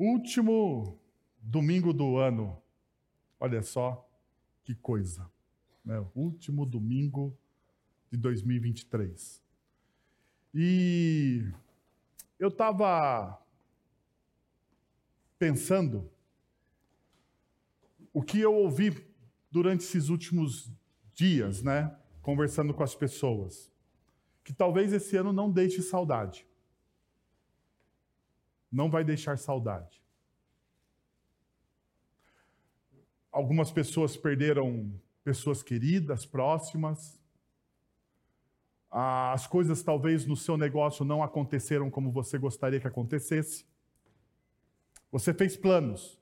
Último domingo do ano. Olha só que coisa. Né? Último domingo de 2023. E eu estava pensando o que eu ouvi durante esses últimos dias, né? Conversando com as pessoas. Que talvez esse ano não deixe saudade. Não vai deixar saudade. Algumas pessoas perderam pessoas queridas, próximas. As coisas talvez no seu negócio não aconteceram como você gostaria que acontecesse. Você fez planos.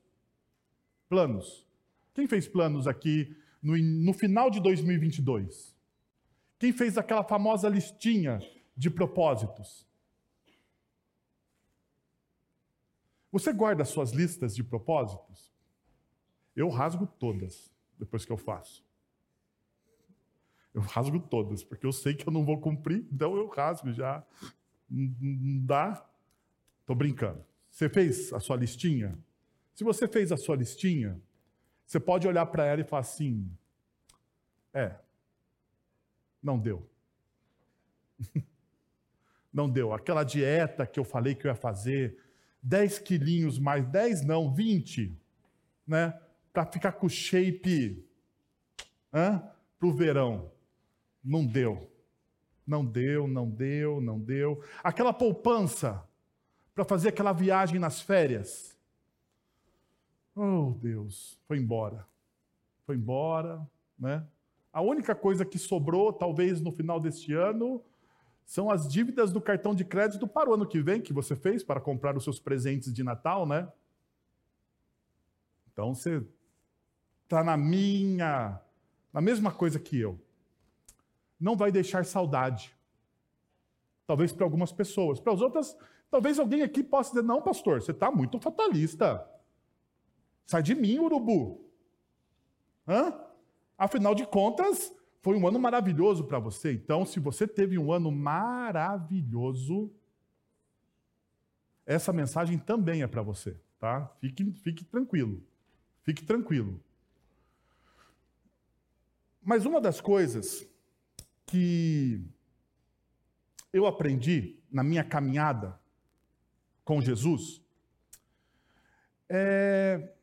Planos. Quem fez planos aqui no, no final de 2022? Quem fez aquela famosa listinha de propósitos? Você guarda suas listas de propósitos? Eu rasgo todas depois que eu faço. Eu rasgo todas, porque eu sei que eu não vou cumprir, então eu rasgo já. Não dá? Estou brincando. Você fez a sua listinha? Se você fez a sua listinha, você pode olhar para ela e falar assim: é, não deu. não deu. Aquela dieta que eu falei que eu ia fazer, 10 quilinhos mais, 10 não, 20, né? Para ficar com shape para o verão. Não deu. Não deu, não deu, não deu. Aquela poupança para fazer aquela viagem nas férias. Oh, Deus, foi embora. Foi embora, né? A única coisa que sobrou, talvez no final deste ano, são as dívidas do cartão de crédito para o ano que vem que você fez para comprar os seus presentes de Natal, né? Então você está na minha, na mesma coisa que eu não vai deixar saudade. Talvez para algumas pessoas. Para as outras, talvez alguém aqui possa dizer: não, pastor, você está muito fatalista. Sai de mim, urubu. Hã? Afinal de contas, foi um ano maravilhoso para você. Então, se você teve um ano maravilhoso, essa mensagem também é para você, tá? Fique, fique tranquilo. Fique tranquilo. Mas uma das coisas que eu aprendi na minha caminhada com Jesus é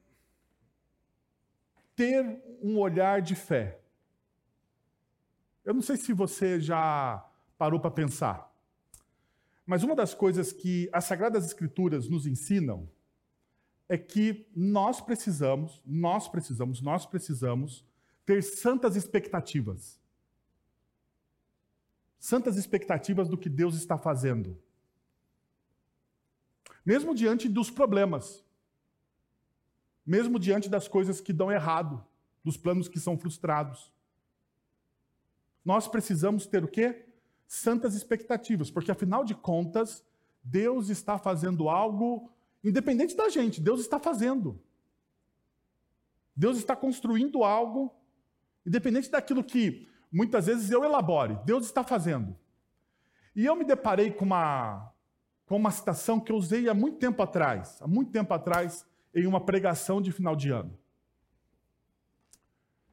ter um olhar de fé. Eu não sei se você já parou para pensar, mas uma das coisas que as Sagradas Escrituras nos ensinam é que nós precisamos, nós precisamos, nós precisamos ter santas expectativas santas expectativas do que Deus está fazendo. Mesmo diante dos problemas, mesmo diante das coisas que dão errado, dos planos que são frustrados. Nós precisamos ter o quê? Santas expectativas, porque afinal de contas, Deus está fazendo algo independente da gente, Deus está fazendo. Deus está construindo algo, independente daquilo que muitas vezes eu elabore, Deus está fazendo. E eu me deparei com uma, com uma citação que eu usei há muito tempo atrás, há muito tempo atrás, em uma pregação de final de ano.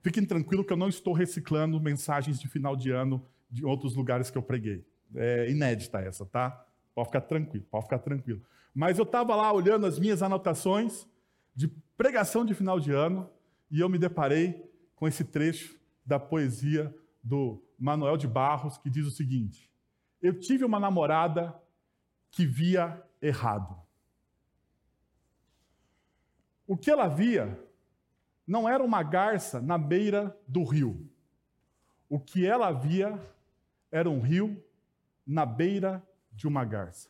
Fiquem tranquilos que eu não estou reciclando mensagens de final de ano de outros lugares que eu preguei. É inédita essa, tá? Pode ficar tranquilo, pode ficar tranquilo. Mas eu estava lá olhando as minhas anotações de pregação de final de ano e eu me deparei com esse trecho da poesia do Manuel de Barros, que diz o seguinte: Eu tive uma namorada que via errado. O que ela via não era uma garça na beira do rio. O que ela via era um rio na beira de uma garça.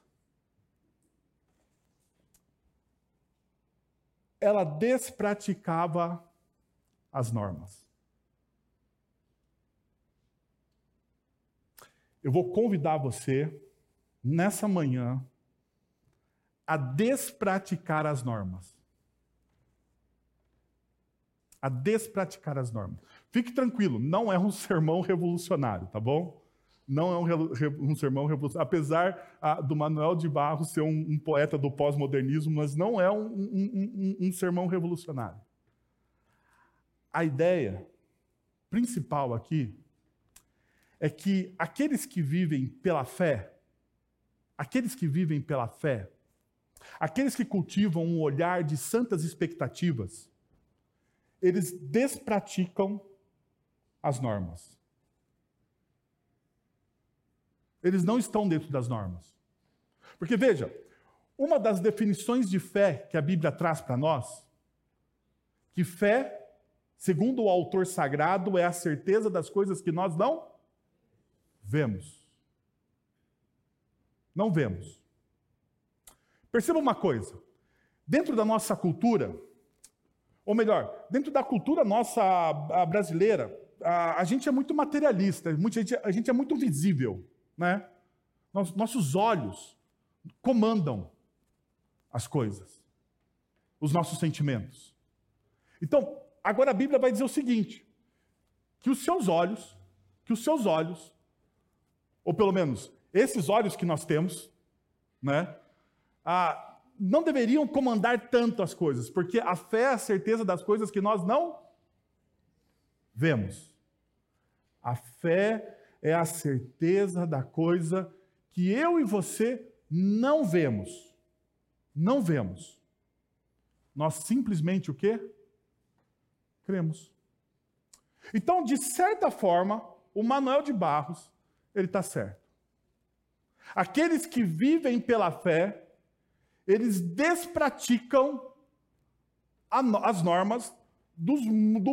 Ela despraticava as normas. eu vou convidar você, nessa manhã, a despraticar as normas. A despraticar as normas. Fique tranquilo, não é um sermão revolucionário, tá bom? não é um, um sermão revolucionário. Apesar ah, do Manuel de Barros ser um, um poeta do pós-modernismo, mas não é um, um sermão revolucionário. A ideia principal aqui é que aqueles que vivem pela fé, aqueles que vivem pela fé, aqueles que cultivam um olhar de santas expectativas, eles despraticam as normas. Eles não estão dentro das normas. Porque veja, uma das definições de fé que a Bíblia traz para nós, que fé, segundo o autor sagrado, é a certeza das coisas que nós não vemos. Não vemos. Perceba uma coisa: dentro da nossa cultura, ou melhor, dentro da cultura nossa brasileira, a, gente é muito materialista, a gente é muito visível. Né? Nossos olhos comandam as coisas, os nossos sentimentos. Então, agora a Bíblia vai dizer o seguinte: que os seus olhos, que os seus olhos, ou pelo menos esses olhos que nós temos, né, ah, não deveriam comandar tanto as coisas, porque a fé é a certeza das coisas que nós não vemos. A fé é a certeza da coisa que eu e você não vemos. Não vemos. Nós simplesmente o quê? Cremos. Então, de certa forma, o Manuel de Barros, ele está certo. Aqueles que vivem pela fé, eles despraticam as normas do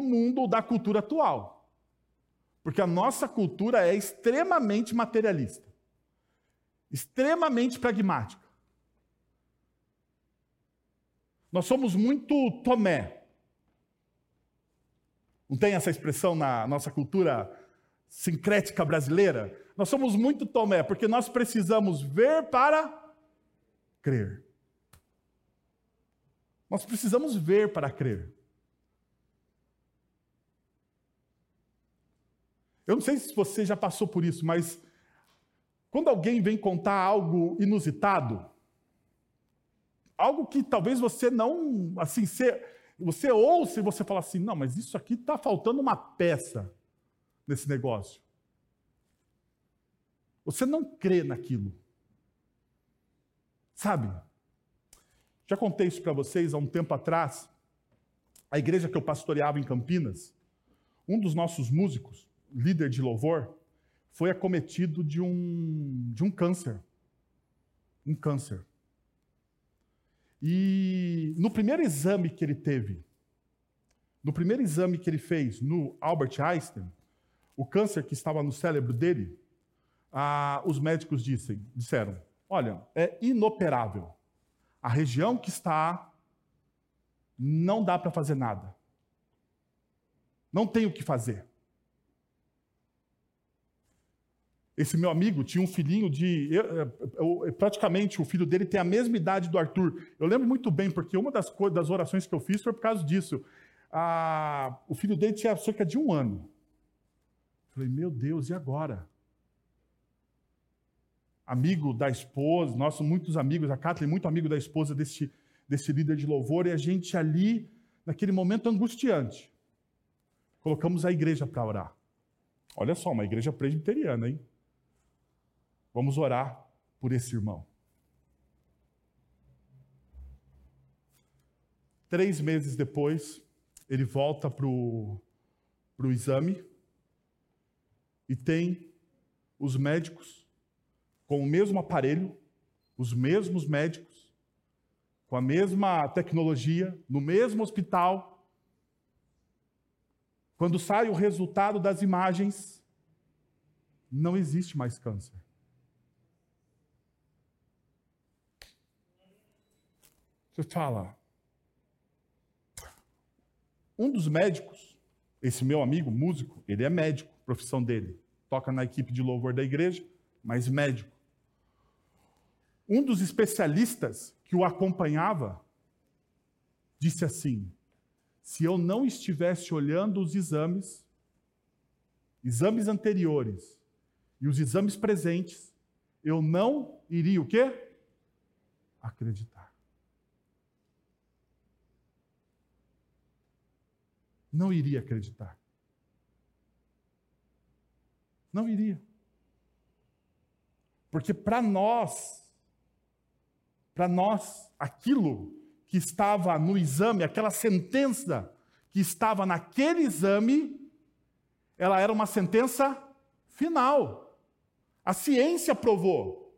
mundo, da cultura atual. Porque a nossa cultura é extremamente materialista, extremamente pragmática. Nós somos muito Tomé. Não tem essa expressão na nossa cultura sincrética brasileira? Nós somos muito Tomé, porque nós precisamos ver para crer. Nós precisamos ver para crer. Eu não sei se você já passou por isso, mas quando alguém vem contar algo inusitado, algo que talvez você não, assim, você, você ouça e você fala assim, não, mas isso aqui está faltando uma peça nesse negócio. Você não crê naquilo. Sabe? Já contei isso para vocês há um tempo atrás. A igreja que eu pastoreava em Campinas, um dos nossos músicos, líder de louvor, foi acometido de um, de um câncer. Um câncer. E no primeiro exame que ele teve, no primeiro exame que ele fez no Albert Einstein, o câncer que estava no cérebro dele, ah, os médicos disseram: olha, é inoperável. A região que está, não dá para fazer nada. Não tem o que fazer. Esse meu amigo tinha um filhinho de. Eu, eu, praticamente o filho dele tem a mesma idade do Arthur. Eu lembro muito bem, porque uma das, das orações que eu fiz foi por causa disso. Ah, o filho dele tinha cerca de um ano. Eu falei, meu Deus, e agora? Amigo da esposa, nossos muitos amigos, a Kathleen, muito amigo da esposa desse, desse líder de louvor, e a gente ali, naquele momento angustiante, colocamos a igreja para orar. Olha só, uma igreja presbiteriana, hein? Vamos orar por esse irmão. Três meses depois, ele volta para o exame e tem os médicos com o mesmo aparelho, os mesmos médicos, com a mesma tecnologia, no mesmo hospital. Quando sai o resultado das imagens, não existe mais câncer. Você fala. Um dos médicos, esse meu amigo, músico, ele é médico, profissão dele. Toca na equipe de louvor da igreja, mas médico. Um dos especialistas que o acompanhava disse assim: se eu não estivesse olhando os exames, exames anteriores, e os exames presentes, eu não iria o quê? Acreditar. Não iria acreditar. Não iria. Porque para nós, para nós, aquilo que estava no exame, aquela sentença que estava naquele exame, ela era uma sentença final. A ciência provou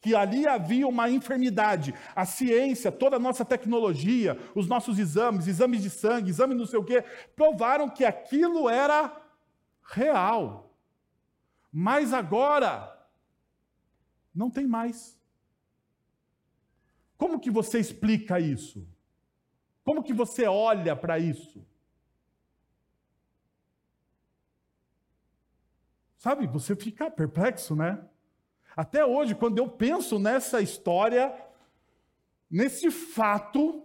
que ali havia uma enfermidade. A ciência, toda a nossa tecnologia, os nossos exames, exames de sangue, exame não sei o quê, provaram que aquilo era real. Mas agora, não tem mais. Como que você explica isso? Como que você olha para isso? Sabe, você fica perplexo, né? Até hoje, quando eu penso nessa história, nesse fato,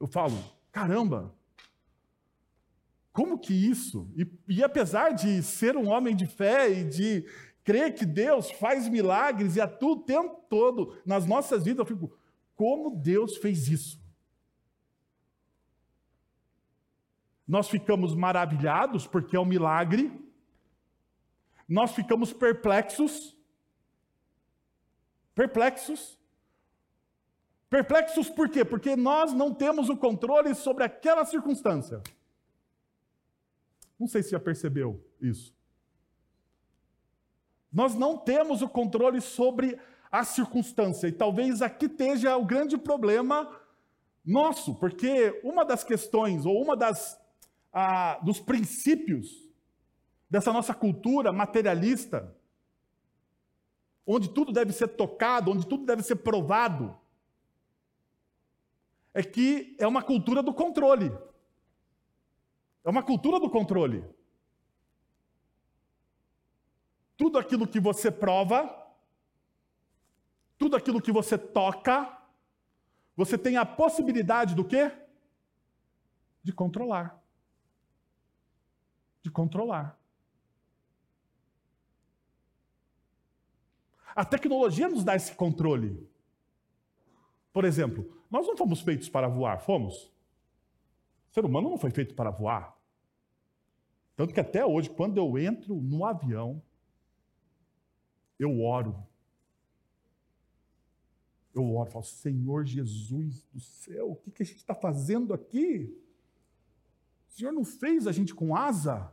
eu falo: caramba, como que isso? E, e, apesar de ser um homem de fé e de crer que Deus faz milagres e atua o tempo todo nas nossas vidas, eu fico, como Deus fez isso? Nós ficamos maravilhados porque é um milagre, nós ficamos perplexos, perplexos, perplexos por quê? Porque nós não temos o controle sobre aquela circunstância. Não sei se já percebeu isso. Nós não temos o controle sobre a circunstância, e talvez aqui esteja o grande problema nosso, porque uma das questões, ou uma das dos princípios dessa nossa cultura materialista, onde tudo deve ser tocado, onde tudo deve ser provado, é que é uma cultura do controle. É uma cultura do controle. Tudo aquilo que você prova, tudo aquilo que você toca, você tem a possibilidade do quê? De controlar. De controlar. A tecnologia nos dá esse controle. Por exemplo, nós não fomos feitos para voar, fomos? O ser humano não foi feito para voar. Tanto que até hoje, quando eu entro no avião, eu oro. Eu oro, falo, Senhor Jesus do céu, o que, que a gente está fazendo aqui? O Senhor não fez a gente com asa?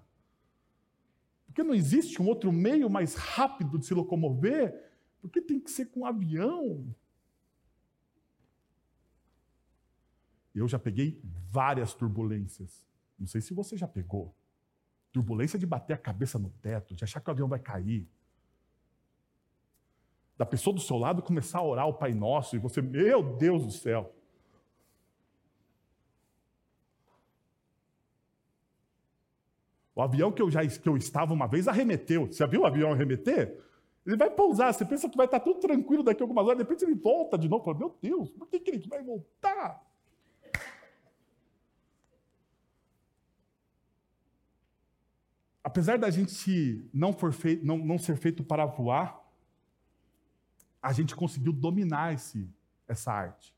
Porque não existe um outro meio mais rápido de se locomover? Porque tem que ser com um avião? Eu já peguei várias turbulências. Não sei se você já pegou. Turbulência de bater a cabeça no teto, de achar que o avião vai cair da pessoa do seu lado começar a orar o Pai Nosso e você, meu Deus do céu. O avião que eu já que eu estava uma vez arremeteu. Você já viu o avião arremeter? Ele vai pousar, você pensa que vai estar tudo tranquilo daqui a algumas horas, de repente ele volta de novo. Fala, meu Deus, por que, que ele vai voltar? Apesar da gente não, for feito, não, não ser feito para voar, a gente conseguiu dominar esse, essa arte.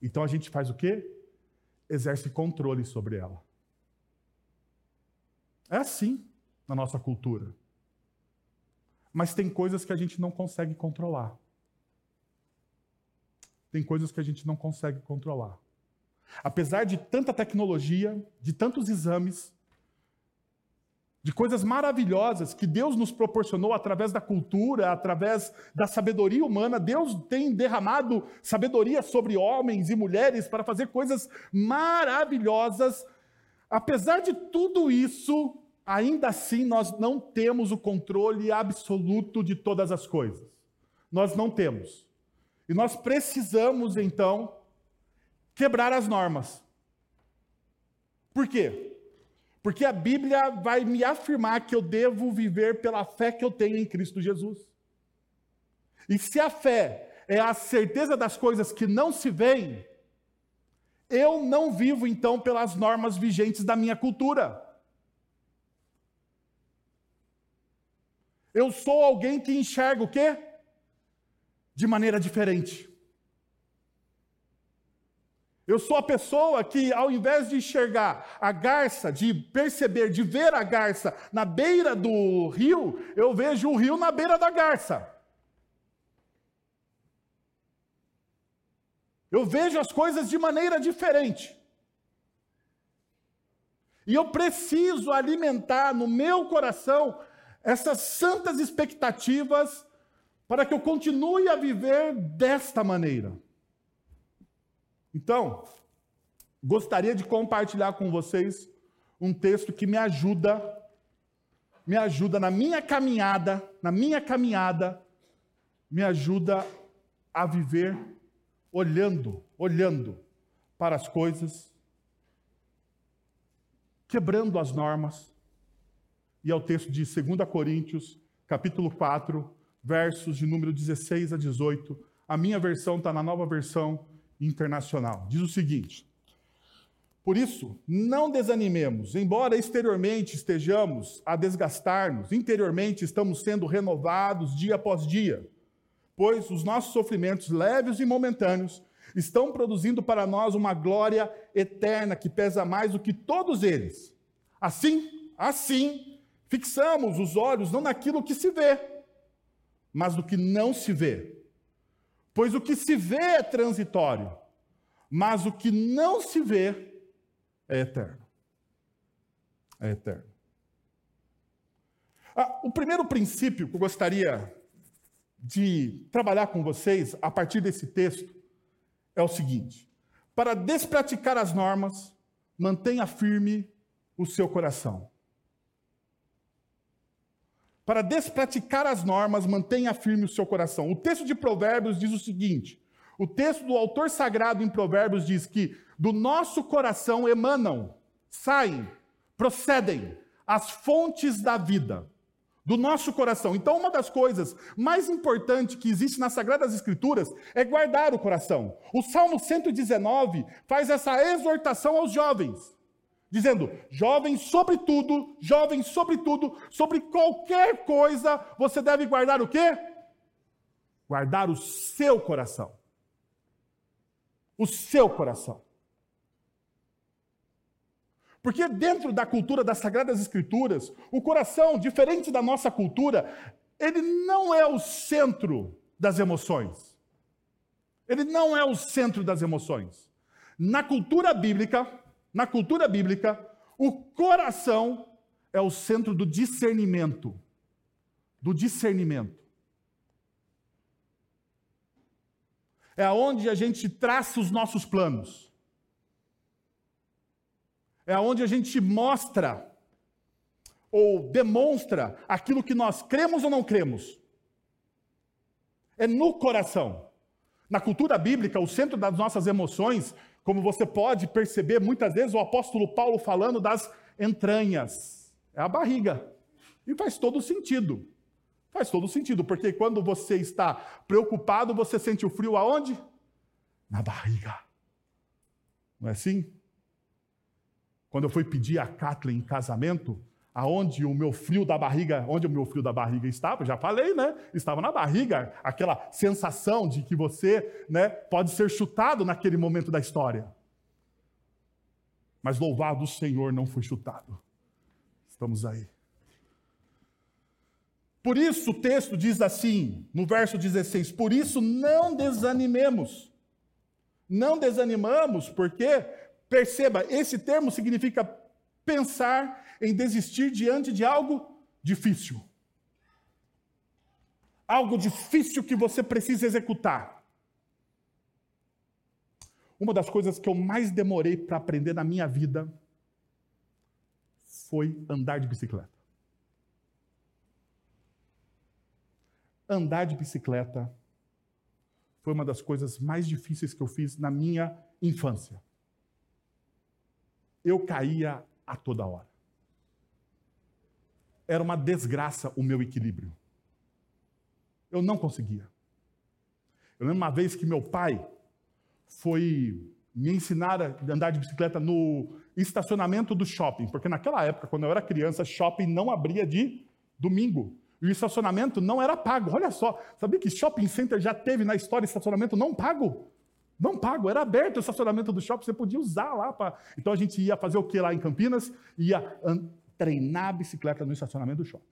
Então a gente faz o quê? Exerce controle sobre ela. É assim na nossa cultura. Mas tem coisas que a gente não consegue controlar. Tem coisas que a gente não consegue controlar. Apesar de tanta tecnologia, de tantos exames, de coisas maravilhosas que Deus nos proporcionou através da cultura, através da sabedoria humana. Deus tem derramado sabedoria sobre homens e mulheres para fazer coisas maravilhosas. Apesar de tudo isso, ainda assim nós não temos o controle absoluto de todas as coisas. Nós não temos. E nós precisamos, então, quebrar as normas. Por quê? Porque a Bíblia vai me afirmar que eu devo viver pela fé que eu tenho em Cristo Jesus. E se a fé é a certeza das coisas que não se veem, eu não vivo então pelas normas vigentes da minha cultura. Eu sou alguém que enxerga o quê? De maneira diferente. Eu sou a pessoa que, ao invés de enxergar a garça, de perceber, de ver a garça na beira do rio, eu vejo o rio na beira da garça. Eu vejo as coisas de maneira diferente. E eu preciso alimentar no meu coração essas santas expectativas para que eu continue a viver desta maneira. Então, gostaria de compartilhar com vocês um texto que me ajuda, me ajuda na minha caminhada, na minha caminhada, me ajuda a viver olhando, olhando para as coisas quebrando as normas. E é o texto de 2 Coríntios, capítulo 4, versos de número 16 a 18. A minha versão está na nova versão internacional. Diz o seguinte: Por isso, não desanimemos, embora exteriormente estejamos a desgastar-nos, interiormente estamos sendo renovados dia após dia, pois os nossos sofrimentos leves e momentâneos estão produzindo para nós uma glória eterna que pesa mais do que todos eles. Assim, assim, fixamos os olhos não naquilo que se vê, mas no que não se vê. Pois o que se vê é transitório, mas o que não se vê é eterno. É eterno. Ah, o primeiro princípio que eu gostaria de trabalhar com vocês a partir desse texto é o seguinte: para despraticar as normas, mantenha firme o seu coração. Para despraticar as normas, mantenha firme o seu coração. O texto de Provérbios diz o seguinte: o texto do autor sagrado em Provérbios diz que do nosso coração emanam, saem, procedem as fontes da vida do nosso coração. Então, uma das coisas mais importantes que existe nas Sagradas Escrituras é guardar o coração. O Salmo 119 faz essa exortação aos jovens, dizendo: jovens, sobretudo, jovens, sobretudo, sobre qualquer coisa, você deve guardar o quê? Guardar o seu coração. O seu coração. Porque dentro da cultura das Sagradas Escrituras, o coração, diferente da nossa cultura, ele não é o centro das emoções. Ele não é o centro das emoções. Na cultura bíblica, na cultura bíblica, o coração é o centro do discernimento. Do discernimento. É aonde a gente traça os nossos planos é onde a gente mostra ou demonstra aquilo que nós cremos ou não cremos. É no coração. Na cultura bíblica, o centro das nossas emoções, como você pode perceber muitas vezes o apóstolo Paulo falando das entranhas, é a barriga. E faz todo sentido. Faz todo sentido, porque quando você está preocupado, você sente o frio aonde? Na barriga. Não é assim? Quando eu fui pedir a Kathleen em casamento, aonde o meu frio da barriga, onde o meu frio da barriga estava, já falei, né? Estava na barriga, aquela sensação de que você, né, pode ser chutado naquele momento da história. Mas louvado o Senhor, não foi chutado. Estamos aí. Por isso o texto diz assim, no verso 16: Por isso não desanimemos. Não desanimamos, porque Perceba, esse termo significa pensar em desistir diante de algo difícil. Algo difícil que você precisa executar. Uma das coisas que eu mais demorei para aprender na minha vida foi andar de bicicleta. Andar de bicicleta foi uma das coisas mais difíceis que eu fiz na minha infância eu caía a toda hora. Era uma desgraça o meu equilíbrio. Eu não conseguia. Eu lembro uma vez que meu pai foi me ensinar a andar de bicicleta no estacionamento do shopping, porque naquela época, quando eu era criança, shopping não abria de domingo. E o estacionamento não era pago. Olha só, sabia que shopping center já teve na história estacionamento não pago? Não pago, era aberto o estacionamento do shopping, você podia usar lá. Pra... Então a gente ia fazer o que lá em Campinas? Ia treinar a bicicleta no estacionamento do shopping.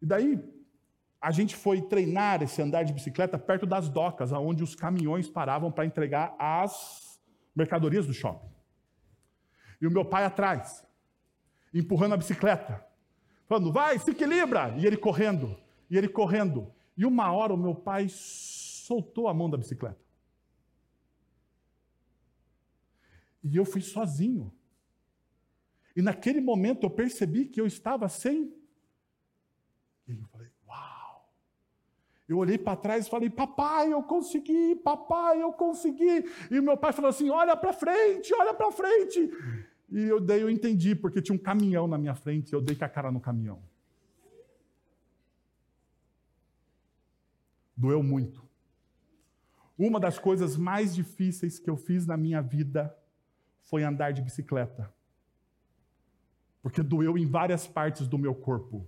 E daí a gente foi treinar esse andar de bicicleta perto das docas, onde os caminhões paravam para entregar as mercadorias do shopping. E o meu pai atrás, empurrando a bicicleta, falando: vai, se equilibra! E ele correndo, e ele correndo. E uma hora o meu pai soltou a mão da bicicleta. E eu fui sozinho. E naquele momento eu percebi que eu estava sem. E eu falei, uau! Eu olhei para trás e falei, papai, eu consegui, papai, eu consegui. E meu pai falou assim: olha para frente, olha para frente. E eu, daí eu entendi, porque tinha um caminhão na minha frente, eu dei com a cara no caminhão. Doeu muito. Uma das coisas mais difíceis que eu fiz na minha vida foi andar de bicicleta porque doeu em várias partes do meu corpo.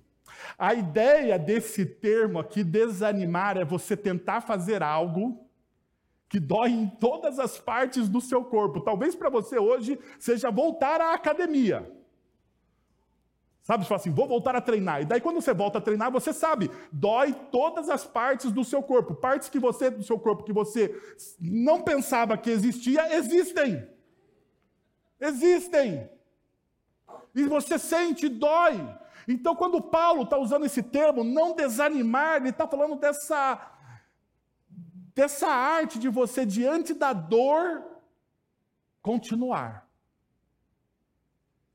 A ideia desse termo aqui, desanimar, é você tentar fazer algo que dói em todas as partes do seu corpo. Talvez para você hoje seja voltar à academia. Sabe, você fala assim, vou voltar a treinar. E daí quando você volta a treinar, você sabe, dói todas as partes do seu corpo. Partes que você do seu corpo que você não pensava que existia, existem. Existem e você sente, dói. Então, quando Paulo está usando esse termo, não desanimar, ele está falando dessa, dessa arte de você, diante da dor, continuar.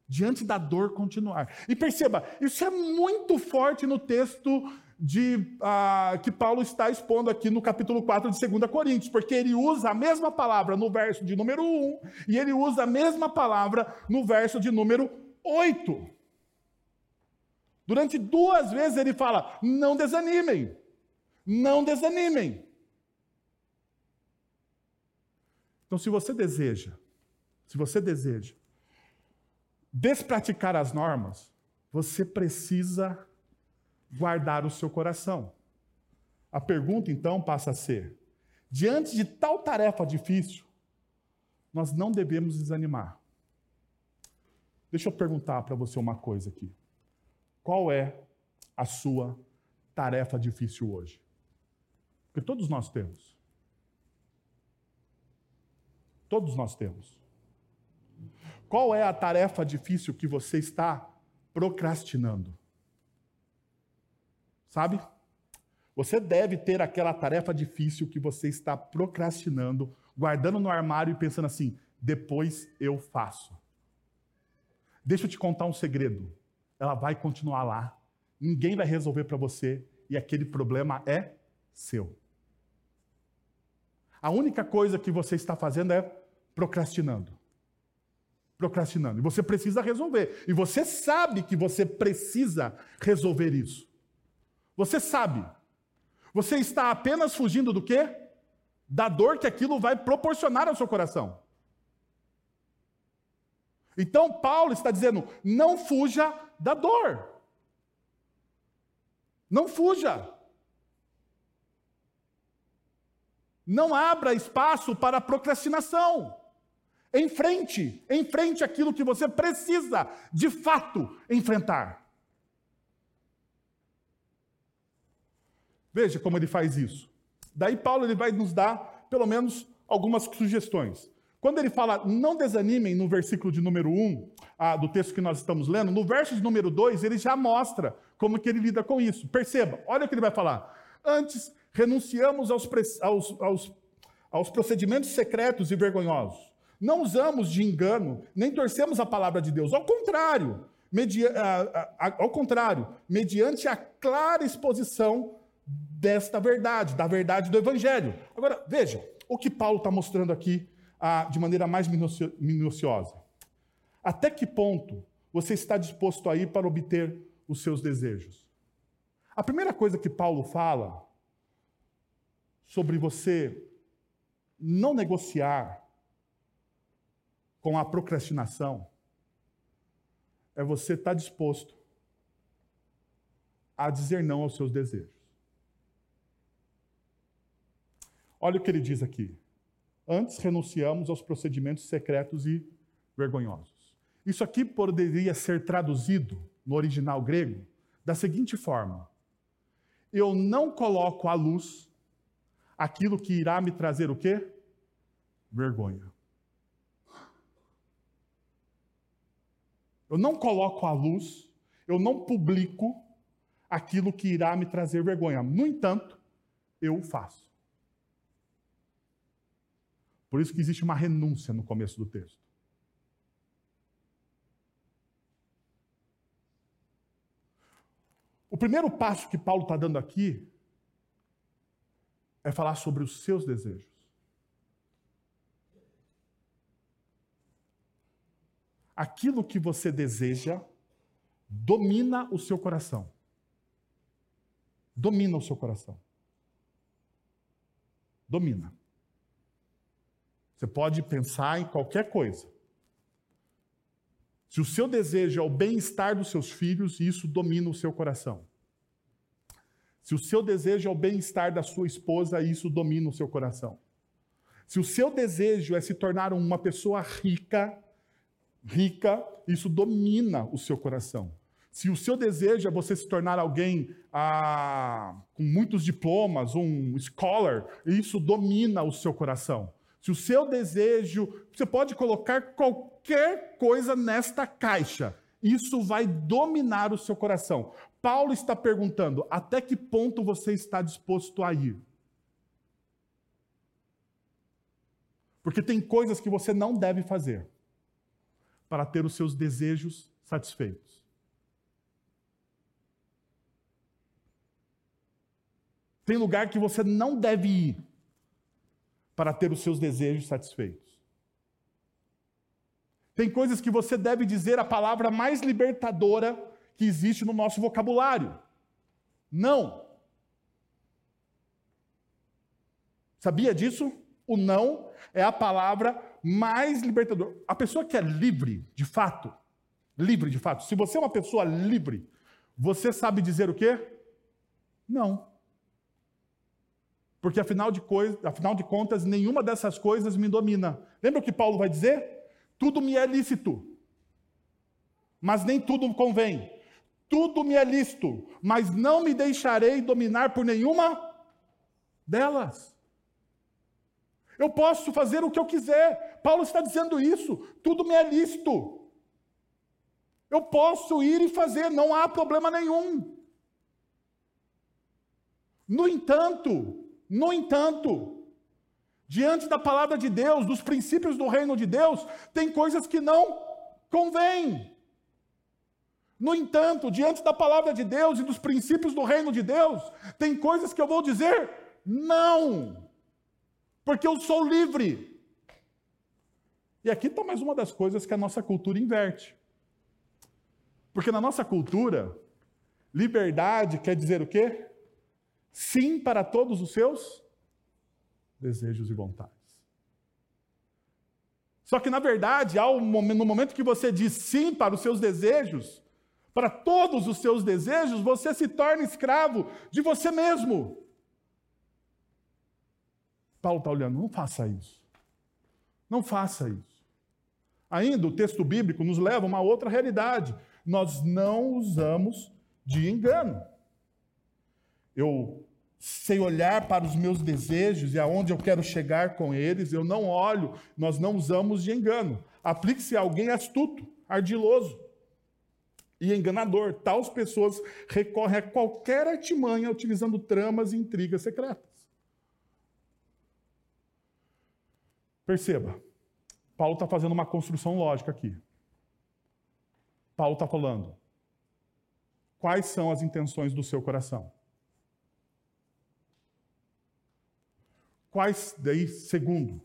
Diante da dor, continuar. E perceba, isso é muito forte no texto de, uh, que Paulo está expondo aqui no capítulo 4 de 2 Coríntios, porque ele usa a mesma palavra no verso de número 1 e ele usa a mesma palavra no verso de número oito. Durante duas vezes ele fala: não desanimem, não desanimem. Então, se você deseja, se você deseja despraticar as normas, você precisa guardar o seu coração. A pergunta então passa a ser: diante de tal tarefa difícil, nós não devemos desanimar. Deixa eu perguntar para você uma coisa aqui. Qual é a sua tarefa difícil hoje? Porque todos nós temos. Todos nós temos. Qual é a tarefa difícil que você está procrastinando? Sabe? Você deve ter aquela tarefa difícil que você está procrastinando, guardando no armário e pensando assim: depois eu faço. Deixa eu te contar um segredo. Ela vai continuar lá. Ninguém vai resolver para você e aquele problema é seu. A única coisa que você está fazendo é procrastinando. Procrastinando. E você precisa resolver. E você sabe que você precisa resolver isso. Você sabe. Você está apenas fugindo do quê? Da dor que aquilo vai proporcionar ao seu coração. Então, Paulo está dizendo: não fuja da dor. Não fuja. Não abra espaço para procrastinação. Em frente, em frente aquilo que você precisa, de fato, enfrentar. Veja como ele faz isso. Daí Paulo ele vai nos dar, pelo menos, algumas sugestões. Quando ele fala não desanimem no versículo de número 1 ah, do texto que nós estamos lendo, no verso de número 2 ele já mostra como que ele lida com isso. Perceba, olha o que ele vai falar. Antes, renunciamos aos, aos, aos, aos procedimentos secretos e vergonhosos. Não usamos de engano, nem torcemos a palavra de Deus. Ao contrário, media, ah, ah, ao contrário, mediante a clara exposição desta verdade, da verdade do Evangelho. Agora, veja, o que Paulo está mostrando aqui de maneira mais minuciosa. Até que ponto você está disposto a ir para obter os seus desejos? A primeira coisa que Paulo fala sobre você não negociar com a procrastinação é você estar disposto a dizer não aos seus desejos. Olha o que ele diz aqui. Antes renunciamos aos procedimentos secretos e vergonhosos. Isso aqui poderia ser traduzido no original grego da seguinte forma: Eu não coloco à luz aquilo que irá me trazer o quê? Vergonha. Eu não coloco à luz, eu não publico aquilo que irá me trazer vergonha. No entanto, eu o faço. Por isso que existe uma renúncia no começo do texto. O primeiro passo que Paulo está dando aqui é falar sobre os seus desejos. Aquilo que você deseja domina o seu coração. Domina o seu coração. Domina. Você pode pensar em qualquer coisa. Se o seu desejo é o bem-estar dos seus filhos, isso domina o seu coração. Se o seu desejo é o bem-estar da sua esposa, isso domina o seu coração. Se o seu desejo é se tornar uma pessoa rica, rica, isso domina o seu coração. Se o seu desejo é você se tornar alguém ah, com muitos diplomas, um scholar, isso domina o seu coração. Se o seu desejo, você pode colocar qualquer coisa nesta caixa, isso vai dominar o seu coração. Paulo está perguntando: até que ponto você está disposto a ir? Porque tem coisas que você não deve fazer para ter os seus desejos satisfeitos. Tem lugar que você não deve ir para ter os seus desejos satisfeitos. Tem coisas que você deve dizer a palavra mais libertadora que existe no nosso vocabulário. Não. Sabia disso? O não é a palavra mais libertadora. A pessoa que é livre, de fato, livre de fato, se você é uma pessoa livre, você sabe dizer o quê? Não. Porque afinal de, coisa, afinal de contas, nenhuma dessas coisas me domina. Lembra o que Paulo vai dizer? Tudo me é lícito, mas nem tudo convém. Tudo me é lícito, mas não me deixarei dominar por nenhuma delas. Eu posso fazer o que eu quiser. Paulo está dizendo isso. Tudo me é lícito. Eu posso ir e fazer, não há problema nenhum. No entanto, no entanto, diante da palavra de Deus, dos princípios do reino de Deus, tem coisas que não convêm. No entanto, diante da palavra de Deus e dos princípios do reino de Deus, tem coisas que eu vou dizer não, porque eu sou livre. E aqui está mais uma das coisas que a nossa cultura inverte. Porque na nossa cultura, liberdade quer dizer o quê? Sim para todos os seus desejos e vontades. Só que, na verdade, no momento que você diz sim para os seus desejos, para todos os seus desejos, você se torna escravo de você mesmo. Paulo está olhando, não faça isso. Não faça isso. Ainda o texto bíblico nos leva a uma outra realidade. Nós não usamos de engano. Eu sei olhar para os meus desejos e aonde eu quero chegar com eles, eu não olho, nós não usamos de engano. Aplique-se a alguém astuto, ardiloso e enganador. Tais pessoas recorrem a qualquer artimanha utilizando tramas e intrigas secretas. Perceba, Paulo está fazendo uma construção lógica aqui. Paulo está falando: quais são as intenções do seu coração? Quais, daí, segundo,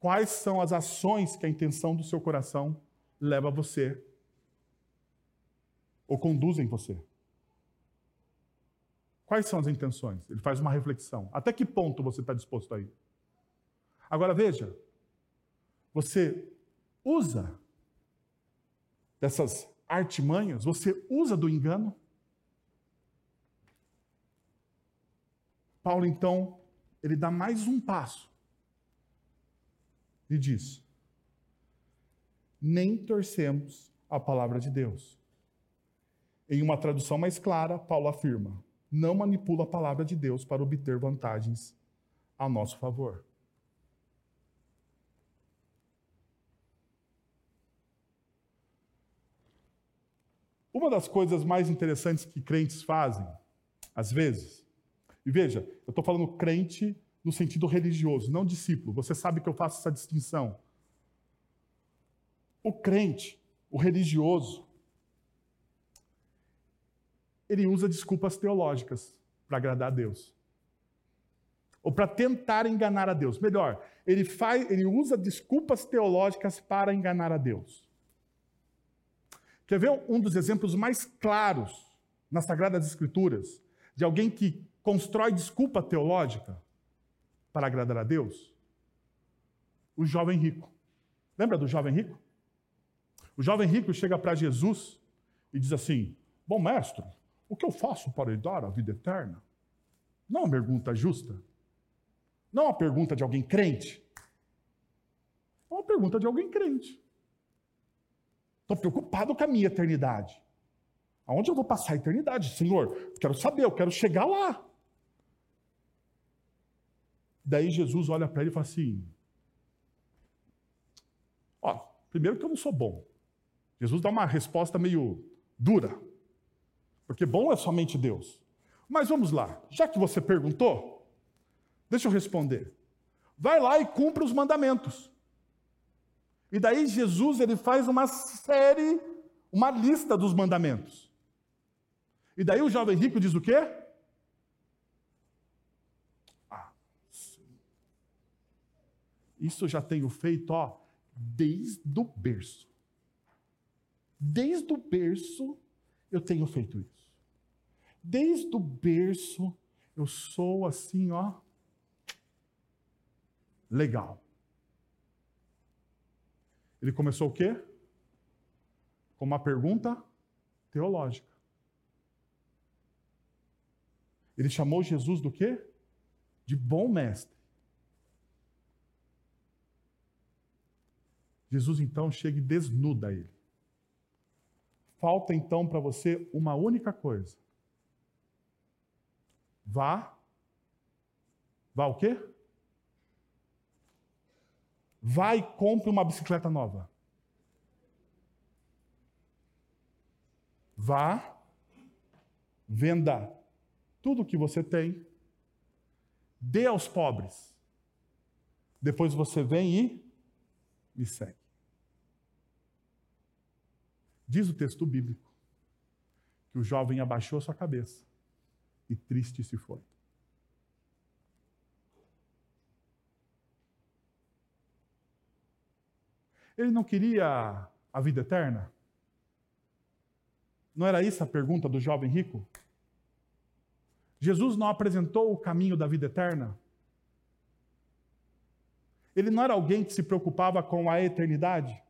quais são as ações que a intenção do seu coração leva você ou conduzem você? Quais são as intenções? Ele faz uma reflexão. Até que ponto você está disposto a ir? Agora veja, você usa dessas artimanhas, você usa do engano? Paulo, então, ele dá mais um passo e diz: nem torcemos a palavra de Deus. Em uma tradução mais clara, Paulo afirma: não manipula a palavra de Deus para obter vantagens a nosso favor. Uma das coisas mais interessantes que crentes fazem, às vezes, e veja, eu estou falando crente no sentido religioso, não discípulo. Você sabe que eu faço essa distinção. O crente, o religioso, ele usa desculpas teológicas para agradar a Deus. Ou para tentar enganar a Deus. Melhor, ele, faz, ele usa desculpas teológicas para enganar a Deus. Quer ver um dos exemplos mais claros nas Sagradas Escrituras de alguém que constrói desculpa teológica para agradar a Deus? O jovem rico. Lembra do jovem rico? O jovem rico chega para Jesus e diz assim: Bom mestre, o que eu faço para lhe dar a vida eterna? Não é uma pergunta justa. Não é uma pergunta de alguém crente. É uma pergunta de alguém crente. Estou preocupado com a minha eternidade. Aonde eu vou passar a eternidade? Senhor, quero saber, eu quero chegar lá. Daí Jesus olha para ele e fala assim: Ó, primeiro que eu não sou bom. Jesus dá uma resposta meio dura, porque bom é somente Deus. Mas vamos lá, já que você perguntou, deixa eu responder. Vai lá e cumpra os mandamentos. E daí Jesus ele faz uma série, uma lista dos mandamentos. E daí o jovem rico diz o quê? Ah, isso eu já tenho feito, ó, desde o berço. Desde o berço eu tenho feito isso. Desde o berço eu sou assim, ó, legal. Ele começou o quê? Com uma pergunta teológica. Ele chamou Jesus do quê? De bom mestre. Jesus então chega e desnuda ele. Falta então para você uma única coisa. Vá. Vá o quê? Vai e compre uma bicicleta nova. Vá, venda tudo o que você tem, dê aos pobres. Depois você vem e me segue. Diz o texto bíblico que o jovem abaixou sua cabeça e triste se foi. Ele não queria a vida eterna? Não era isso a pergunta do jovem rico? Jesus não apresentou o caminho da vida eterna? Ele não era alguém que se preocupava com a eternidade?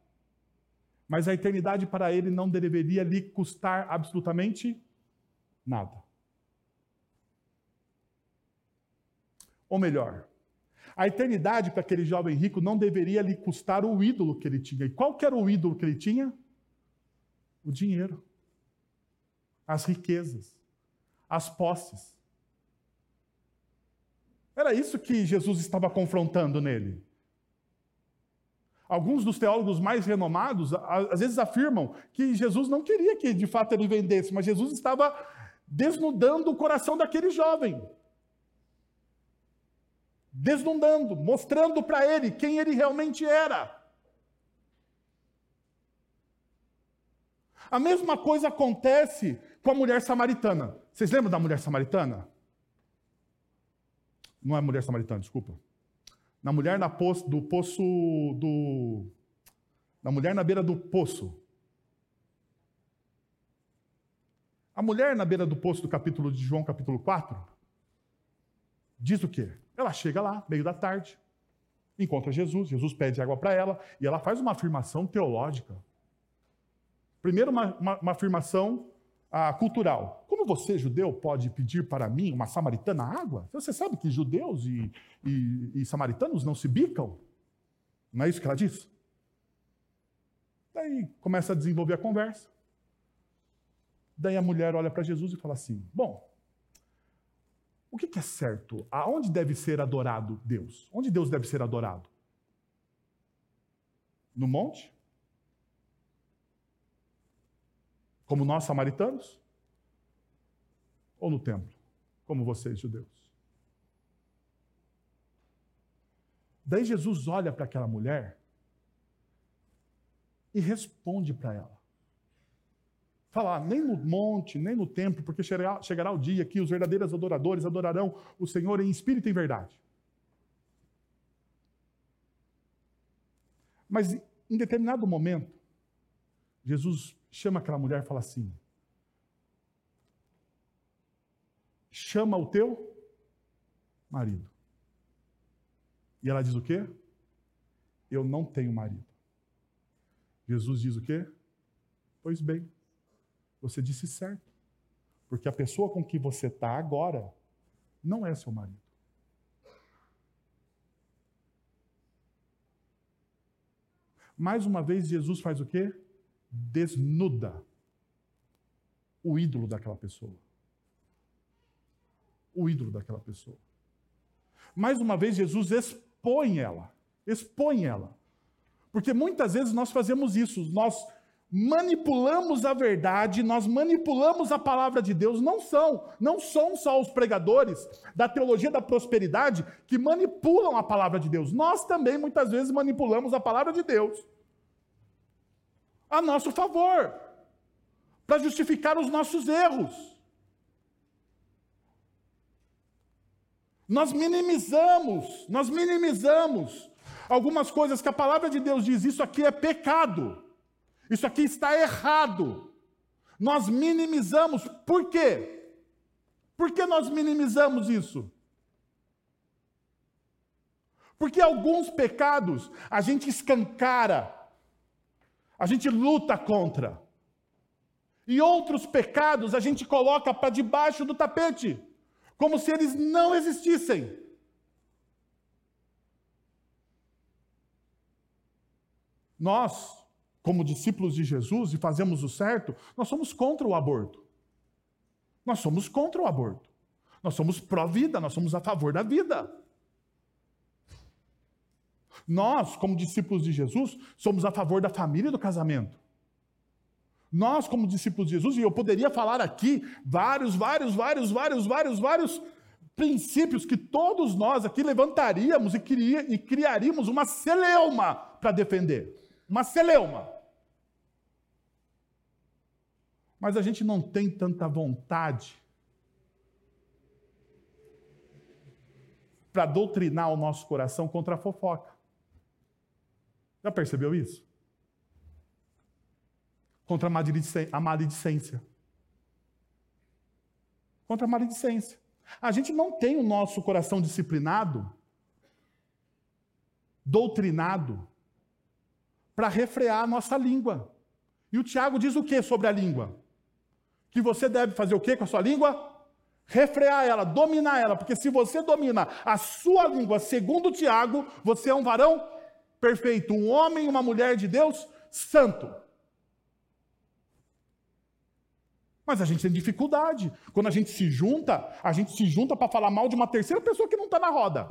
Mas a eternidade para ele não deveria lhe custar absolutamente nada. Ou melhor, a eternidade para aquele jovem rico não deveria lhe custar o ídolo que ele tinha. E qual era o ídolo que ele tinha? O dinheiro, as riquezas, as posses. Era isso que Jesus estava confrontando nele. Alguns dos teólogos mais renomados, às vezes afirmam que Jesus não queria que de fato ele vendesse, mas Jesus estava desnudando o coração daquele jovem desnudando, mostrando para ele quem ele realmente era. A mesma coisa acontece com a mulher samaritana. Vocês lembram da mulher samaritana? Não é mulher samaritana, desculpa. Na mulher na poço, do poço do. Na mulher na beira do poço. A mulher na beira do poço do capítulo de João, capítulo 4, diz o quê? Ela chega lá, meio da tarde, encontra Jesus, Jesus pede água para ela e ela faz uma afirmação teológica. Primeiro, uma, uma, uma afirmação a cultural. Como você, judeu, pode pedir para mim, uma samaritana, água? Você sabe que judeus e, e, e samaritanos não se bicam? Não é isso que ela diz? Daí começa a desenvolver a conversa. Daí a mulher olha para Jesus e fala assim: Bom, o que, é certo? Aonde deve ser adorado Deus? Onde Deus deve ser adorado? No monte? Como nós samaritanos? Ou no templo? Como vocês, judeus? Daí Jesus olha para aquela mulher e responde para ela. Falar, nem no monte, nem no templo, porque chegará, chegará o dia que os verdadeiros adoradores adorarão o Senhor em espírito e em verdade. Mas em determinado momento, Jesus chama aquela mulher e fala assim: chama o teu marido. E ela diz o quê? Eu não tenho marido. Jesus diz o quê? Pois bem, você disse certo. Porque a pessoa com que você está agora não é seu marido. Mais uma vez, Jesus faz o quê? Desnuda o ídolo daquela pessoa. O ídolo daquela pessoa. Mais uma vez, Jesus expõe ela. Expõe ela. Porque muitas vezes nós fazemos isso, nós manipulamos a verdade, nós manipulamos a palavra de Deus. Não são, não são só os pregadores da teologia da prosperidade que manipulam a palavra de Deus. Nós também muitas vezes manipulamos a palavra de Deus a nosso favor, para justificar os nossos erros. Nós minimizamos, nós minimizamos algumas coisas que a palavra de Deus diz, isso aqui é pecado. Isso aqui está errado. Nós minimizamos. Por quê? Por que nós minimizamos isso? Porque alguns pecados a gente escancara, a gente luta contra. E outros pecados a gente coloca para debaixo do tapete, como se eles não existissem. Nós como discípulos de Jesus e fazemos o certo, nós somos contra o aborto. Nós somos contra o aborto. Nós somos pró-vida, nós somos a favor da vida. Nós, como discípulos de Jesus, somos a favor da família e do casamento. Nós, como discípulos de Jesus, e eu poderia falar aqui vários, vários, vários, vários, vários, vários princípios que todos nós aqui levantaríamos e, e criaríamos uma celeuma para defender uma celeuma. Mas a gente não tem tanta vontade para doutrinar o nosso coração contra a fofoca. Já percebeu isso? Contra a maledicência. Contra a maledicência. A gente não tem o nosso coração disciplinado, doutrinado, para refrear a nossa língua. E o Tiago diz o que sobre a língua? Que você deve fazer o que com a sua língua? Refrear ela, dominar ela, porque se você domina a sua língua, segundo o Tiago, você é um varão perfeito, um homem e uma mulher de Deus santo. Mas a gente tem dificuldade. Quando a gente se junta, a gente se junta para falar mal de uma terceira pessoa que não está na roda.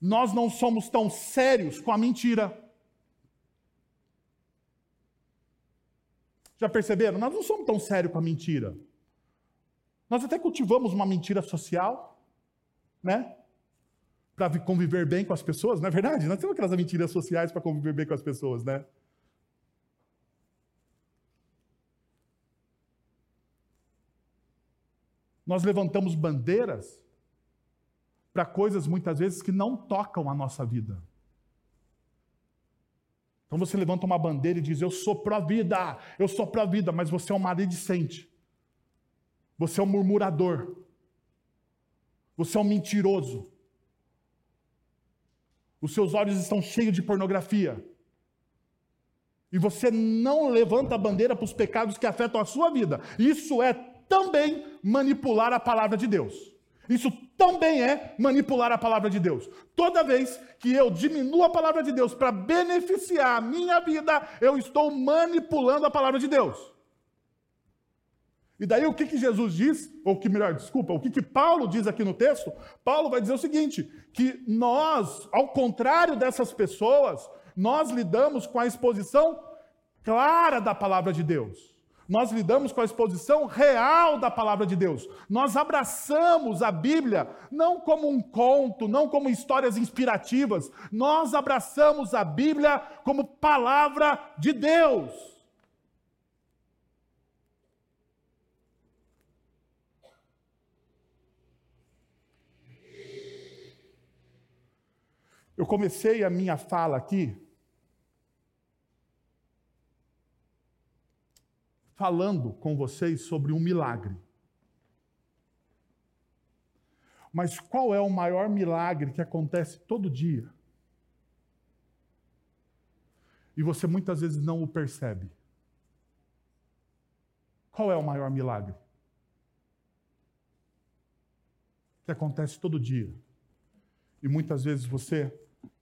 nós não somos tão sérios com a mentira. Já perceberam? Nós não somos tão sérios com a mentira. Nós até cultivamos uma mentira social, né? Para conviver bem com as pessoas, não é verdade? Nós temos aquelas mentiras sociais para conviver bem com as pessoas, né? Nós levantamos bandeiras para coisas muitas vezes que não tocam a nossa vida. Então você levanta uma bandeira e diz: Eu sou pró-vida, eu sou pró-vida, mas você é um maledicente. Você é um murmurador. Você é um mentiroso. Os seus olhos estão cheios de pornografia. E você não levanta a bandeira para os pecados que afetam a sua vida. Isso é também manipular a palavra de Deus. Isso também é manipular a palavra de Deus. Toda vez que eu diminuo a palavra de Deus para beneficiar a minha vida, eu estou manipulando a palavra de Deus. E daí o que, que Jesus diz, ou que melhor, desculpa, o que, que Paulo diz aqui no texto? Paulo vai dizer o seguinte: que nós, ao contrário dessas pessoas, nós lidamos com a exposição clara da palavra de Deus. Nós lidamos com a exposição real da palavra de Deus. Nós abraçamos a Bíblia não como um conto, não como histórias inspirativas. Nós abraçamos a Bíblia como palavra de Deus. Eu comecei a minha fala aqui falando com vocês sobre um milagre. Mas qual é o maior milagre que acontece todo dia? E você muitas vezes não o percebe. Qual é o maior milagre? Que acontece todo dia. E muitas vezes você